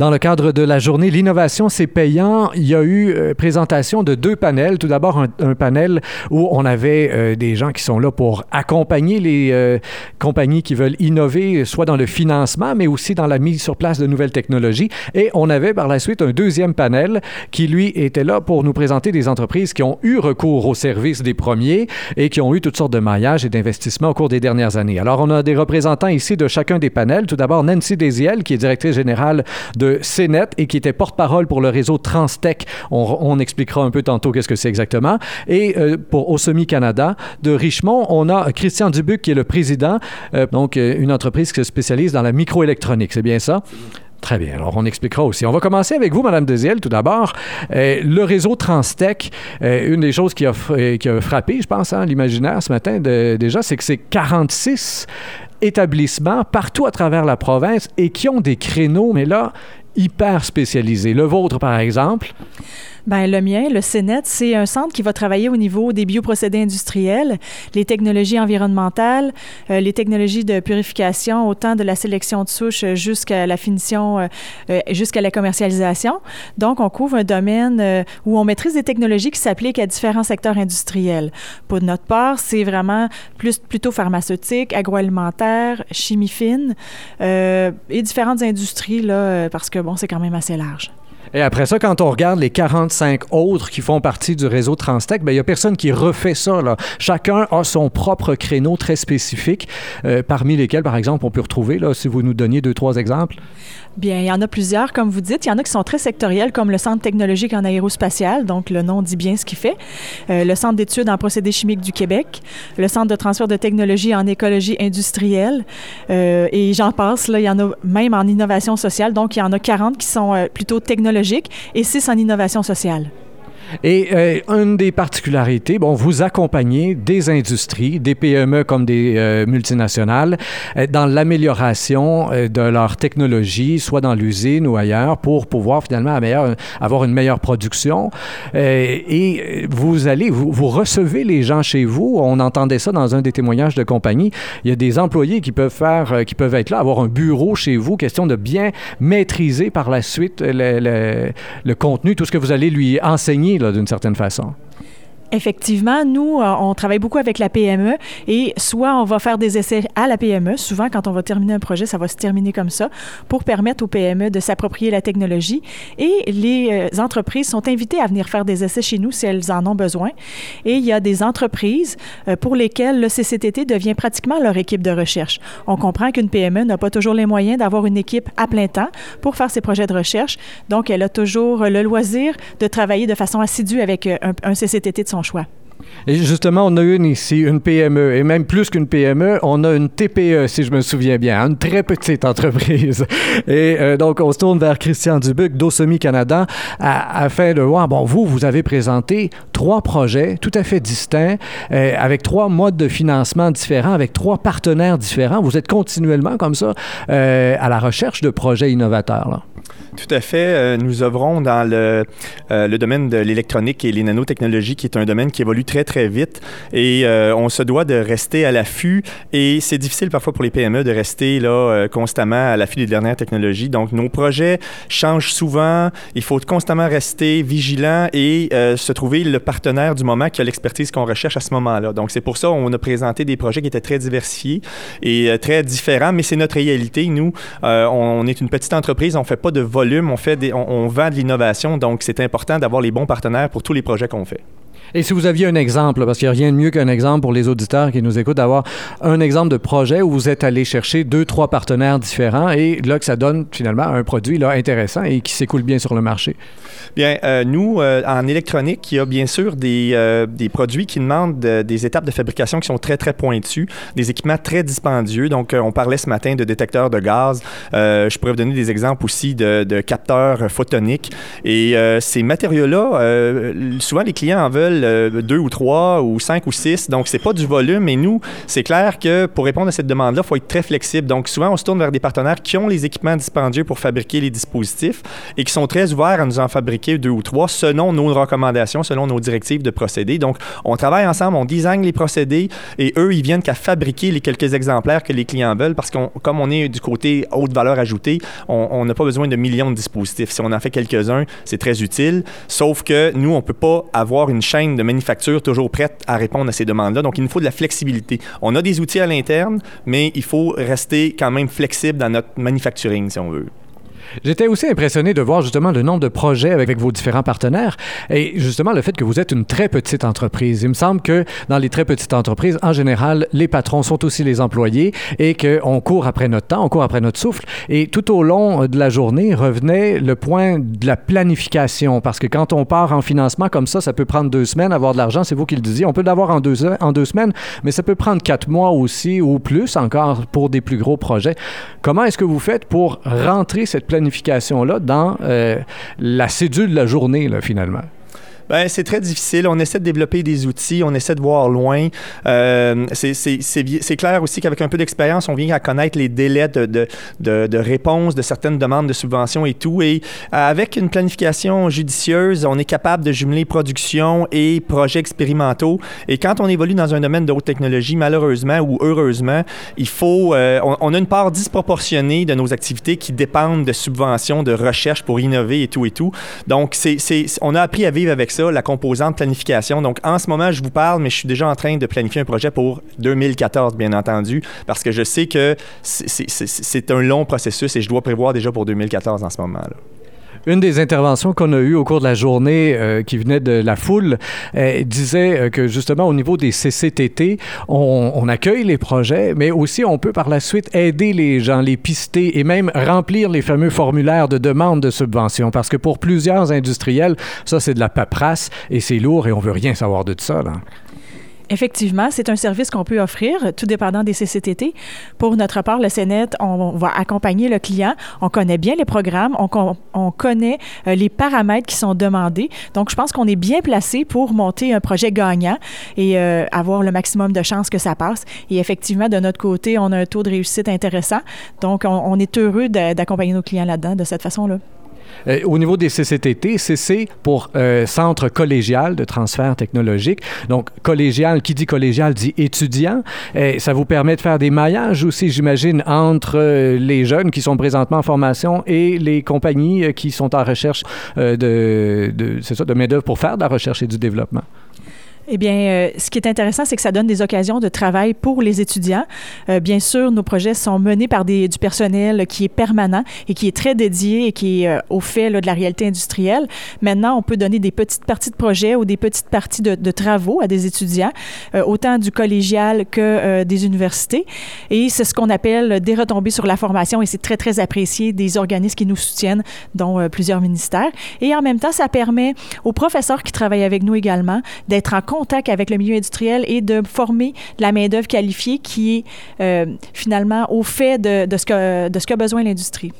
Dans le cadre de la journée L'innovation, c'est payant, il y a eu euh, présentation de deux panels. Tout d'abord, un, panel où on avait euh, des gens qui sont là pour accompagner les euh, compagnies qui veulent innover, soit dans le financement, mais aussi dans la mise sur place de nouvelles technologies. Et on avait par la suite un deuxième panel qui, lui, était là pour nous présenter des entreprises qui ont eu recours au service des premiers et qui ont eu toutes sortes de maillages et d'investissements au cours des dernières années. Alors, on a des représentants ici de chacun des panels. Tout d'abord, Nancy Desiel, qui est directrice générale de CNET et qui était porte-parole pour le réseau Transtech. On, expliquera un peu tantôt qu'est-ce que c'est exactement. Et euh, pour Osemi Canada de Richmond, on a Christian Dubuc qui est le président, euh, donc euh, une entreprise qui se spécialise dans la microélectronique. C'est bien ça? Très bien. Alors, on expliquera aussi. On va commencer avec vous, Madame Desiel, tout d'abord. le réseau Transtech, une des choses qui a, a frappé, je pense, hein, l'imaginaire ce matin déjà, c'est que c'est 46 établissements partout à travers la province et qui ont des créneaux, mais là, hyper spécialisés. Le vôtre, par exemple? Bien, le mien, le CNET, c'est un centre qui va travailler au niveau des bioprocédés industriels, les technologies environnementales, euh, les technologies de purification, autant de la sélection de souches jusqu'à la finition, euh, euh, jusqu'à la commercialisation. Donc, on couvre un domaine où on maîtrise des technologies qui s'appliquent à différents secteurs industriels. Pour notre part, c'est vraiment plus, plutôt pharmaceutique, agroalimentaire, chimie fine et différentes industries, là, parce que, bon, c'est quand même assez large. Et après ça, quand on regarde les 45 autres qui font partie du réseau Transtech, ben, il n'y a personne qui refait ça. Là. Chacun a son propre créneau très spécifique, euh, parmi lesquels, par exemple, on peut retrouver, là, si vous nous donniez deux, trois exemples. Bien, il y en a plusieurs, comme vous dites. Il y en a qui sont très sectoriels, comme le Centre technologique en aérospatial, donc le nom dit bien ce qu'il fait, euh, le Centre d'études en procédés chimiques du Québec, le Centre de transfert de technologie en écologie industrielle, euh, et j'en passe, là, il y en a même en innovation sociale, donc il y en a 40 qui sont plutôt technologiques et 6 en innovation sociale. Et euh, une des particularités, bon, vous accompagnez des industries, des PME comme des euh, multinationales, euh, dans l'amélioration de leur technologie, soit dans l'usine ou ailleurs, pour pouvoir finalement avoir une meilleure production. et vous allez, vous, recevez les gens chez vous. On entendait ça dans un des témoignages de compagnie. Il y a des employés qui peuvent faire, qui peuvent être là, avoir un bureau chez vous, question de bien maîtriser par la suite le contenu, tout ce que vous allez lui enseigner d'une certaine façon. Effectivement, nous, euh, on travaille beaucoup avec la PME et soit on va faire des essais à la PME. Souvent, quand on va terminer un projet, ça va se terminer comme ça pour permettre aux PME de s'approprier la technologie. Et les euh, entreprises sont invitées à venir faire des essais chez nous si elles en ont besoin. Et il y a des entreprises euh, pour lesquelles le CCTT devient pratiquement leur équipe de recherche. On comprend qu'une PME n'a pas toujours les moyens d'avoir une équipe à plein temps pour faire ses projets de recherche. Donc, elle a toujours le loisir de travailler de façon assidue avec un, CCTT de son choix. Et justement, on a une ici, une PME, et même plus qu'une PME, on a une TPE, si je me souviens bien, une très petite entreprise. Et euh, donc, on se tourne vers Christian Dubuc d'Osemi Canada afin de voir, bon, vous, vous avez présenté trois projets tout à fait distincts, euh, avec trois modes de financement différents, avec trois partenaires différents. Vous êtes continuellement comme ça euh, à la recherche de projets innovateurs. Tout à fait. Euh, nous œuvrons dans le, euh, le domaine de l'électronique et les nanotechnologies, qui est un domaine qui évolue très, très vite. Et euh, on se doit de rester à l'affût. Et c'est difficile parfois pour les PME de rester là, constamment à l'affût des dernières technologies. Donc, nos projets changent souvent. Il faut constamment rester vigilant et se trouver le partenaire du moment qui a l'expertise qu'on recherche à ce moment-là. Donc, c'est pour ça qu'on a présenté des projets qui étaient très diversifiés et très différents, mais c'est notre réalité. Nous, on est une petite entreprise, on ne fait pas de on, fait des, on, vend de l'innovation, donc c'est important d'avoir les bons partenaires pour tous les projets qu'on fait. Et si vous aviez un exemple, parce qu'il n'y a rien de mieux qu'un exemple pour les auditeurs qui nous écoutent, d'avoir un exemple de projet où vous êtes allé chercher deux, trois partenaires différents et là que ça donne finalement un produit là, intéressant et qui s'écoule bien sur le marché. Bien, euh, nous, euh, en électronique, il y a bien sûr des, euh, des produits qui demandent des étapes de fabrication qui sont très, très pointues, des équipements très dispendieux. Donc, on parlait ce matin de détecteurs de gaz. je pourrais vous donner des exemples aussi de, de capteurs photoniques. Et ces matériaux-là, souvent, les clients en veulent veulent deux ou trois ou cinq ou six. Donc, c'est pas du volume. Mais nous, c'est clair que pour répondre à cette demande-là, il faut être très flexible. Donc, souvent, on se tourne vers des partenaires qui ont les équipements dispendieux pour fabriquer les dispositifs et qui sont très ouverts à nous en fabriquer deux ou trois selon nos recommandations, selon nos directives de procédés. Donc, on travaille ensemble, on design les procédés et eux, ils viennent qu'à fabriquer les quelques exemplaires que les clients veulent parce que comme on est du côté haute valeur ajoutée, on n'a pas besoin de millions de dispositifs. Si on en fait quelques-uns, c'est très utile. Sauf que nous, on ne peut pas avoir une chaîne de manufacture toujours prête à répondre à ces demandes-là. Donc, il nous faut de la flexibilité. On a des outils à l'interne, mais il faut rester quand même flexible dans notre manufacturing, si on veut. J'étais aussi impressionné de voir justement le nombre de projets avec vos différents partenaires et justement le fait que vous êtes une très petite entreprise. Il me semble que dans les très petites entreprises, en général, les patrons sont aussi les employés et qu'on court après notre temps, on court après notre souffle. Et tout au long de la journée revenait le point de la planification parce que quand on part en financement comme ça, ça peut prendre deux semaines, avoir de l'argent, c'est vous qui le disiez. On peut l'avoir en deux, en deux semaines, mais ça peut prendre quatre mois aussi ou plus encore pour des plus gros projets. Comment est-ce que vous faites pour rentrer cette planification planification-là dans euh, la cédule de la journée, là, finalement? Ben, c'est très difficile. On essaie de développer des outils, on essaie de voir loin. Euh, c'est clair aussi qu'avec un peu d'expérience, on vient à connaître les délais de, de, de, de, réponse de certaines demandes de subventions et tout. Et avec une planification judicieuse, on est capable de jumeler production et projets expérimentaux. Et quand on évolue dans un domaine de haute technologie, malheureusement ou heureusement, il faut, euh, on, on, a une part disproportionnée de nos activités qui dépendent de subventions, de recherche pour innover et tout et tout. Donc, c'est, on a appris à vivre avec ça la composante planification. Donc, en ce moment, je vous parle, mais je suis déjà en train de planifier un projet pour 2014, bien entendu, parce que je sais que c'est un long processus et je dois prévoir déjà pour 2014 en ce moment-là. Une des interventions qu'on a eues au cours de la journée euh, qui venait de la foule euh, disait euh, que justement au niveau des CCTT, on, accueille les projets, mais aussi on peut par la suite aider les gens, les pister et même remplir les fameux formulaires de demande de subvention. Parce que pour plusieurs industriels, ça c'est de la paperasse et c'est lourd et on veut rien savoir de ça. Effectivement, c'est un service qu'on peut offrir, tout dépendant des CCTT. Pour notre part, le CNET, on va accompagner le client. On connaît bien les programmes, on, on connaît euh, les paramètres qui sont demandés. Donc, je pense qu'on est bien placé pour monter un projet gagnant et euh, avoir le maximum de chances que ça passe. Et effectivement, de notre côté, on a un taux de réussite intéressant. Donc, on, on est heureux d'accompagner nos clients là-dedans de cette façon-là. Euh, au niveau des CCTT, CC pour euh, Centre collégial de transfert technologique. Donc, collégial, qui dit collégial dit étudiant. Et ça vous permet de faire des maillages aussi, j'imagine, entre euh, les jeunes qui sont présentement en formation et les compagnies euh, qui sont en recherche euh, de, de, de main-d'œuvre pour faire de la recherche et du développement. Eh bien, euh, ce qui est intéressant, c'est que ça donne des occasions de travail pour les étudiants. Euh, bien sûr, nos projets sont menés par des, du personnel qui est permanent et qui est très dédié et qui est euh, au fait là, de la réalité industrielle. Maintenant, on peut donner des petites parties de projets ou des petites parties de, de travaux à des étudiants, euh, autant du collégial que euh, des universités. Et c'est ce qu'on appelle des retombées sur la formation et c'est très, très apprécié des organismes qui nous soutiennent, dont plusieurs ministères. Et en même temps, ça permet aux professeurs qui travaillent avec nous également d'être en contact avec le milieu industriel et de former la main-d'œuvre qualifiée qui est euh, finalement au fait de, de, ce que, de ce qu'a besoin l'industrie.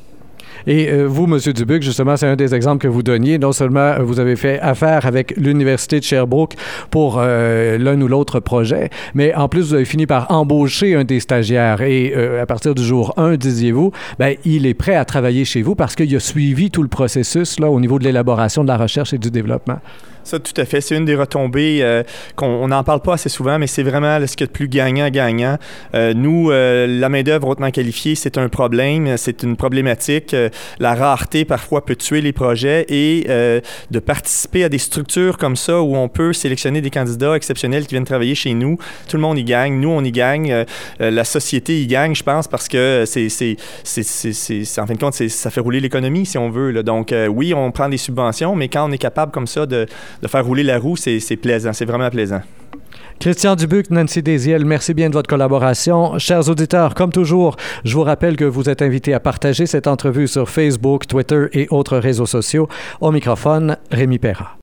Et euh, vous, M. Dubuc, justement, c'est un des exemples que vous donniez. Non seulement vous avez fait affaire avec l'Université de Sherbrooke pour euh, l'un ou l'autre projet, mais en plus, vous avez fini par embaucher un des stagiaires. Et euh, à partir du jour 1, disiez-vous, ben, il est prêt à travailler chez vous parce qu'il a suivi tout le processus là, au niveau de l'élaboration de la recherche et du développement. Ça, tout à fait. C'est une des retombées euh, qu'on n'en parle pas assez souvent, mais c'est vraiment ce qu'il y a de plus gagnant-gagnant. Euh, nous, euh, la main-d'œuvre hautement qualifiée, c'est un problème, c'est une problématique. Euh, la rareté, parfois, peut tuer les projets et euh, de participer à des structures comme ça où on peut sélectionner des candidats exceptionnels qui viennent travailler chez nous. Tout le monde y gagne. Nous, on y gagne. Euh, la société y gagne, je pense, parce que c'est, c'est, en fin de compte, ça fait rouler l'économie, si on veut. Là. Donc, oui, on prend des subventions, mais quand on est capable comme ça de de faire rouler la roue, c'est plaisant, c'est vraiment plaisant. Christian Dubuc, Nancy Desiel, merci bien de votre collaboration. Chers auditeurs, comme toujours, je vous rappelle que vous êtes invités à partager cette entrevue sur Facebook, Twitter et autres réseaux sociaux. Au microphone, Rémi Perra.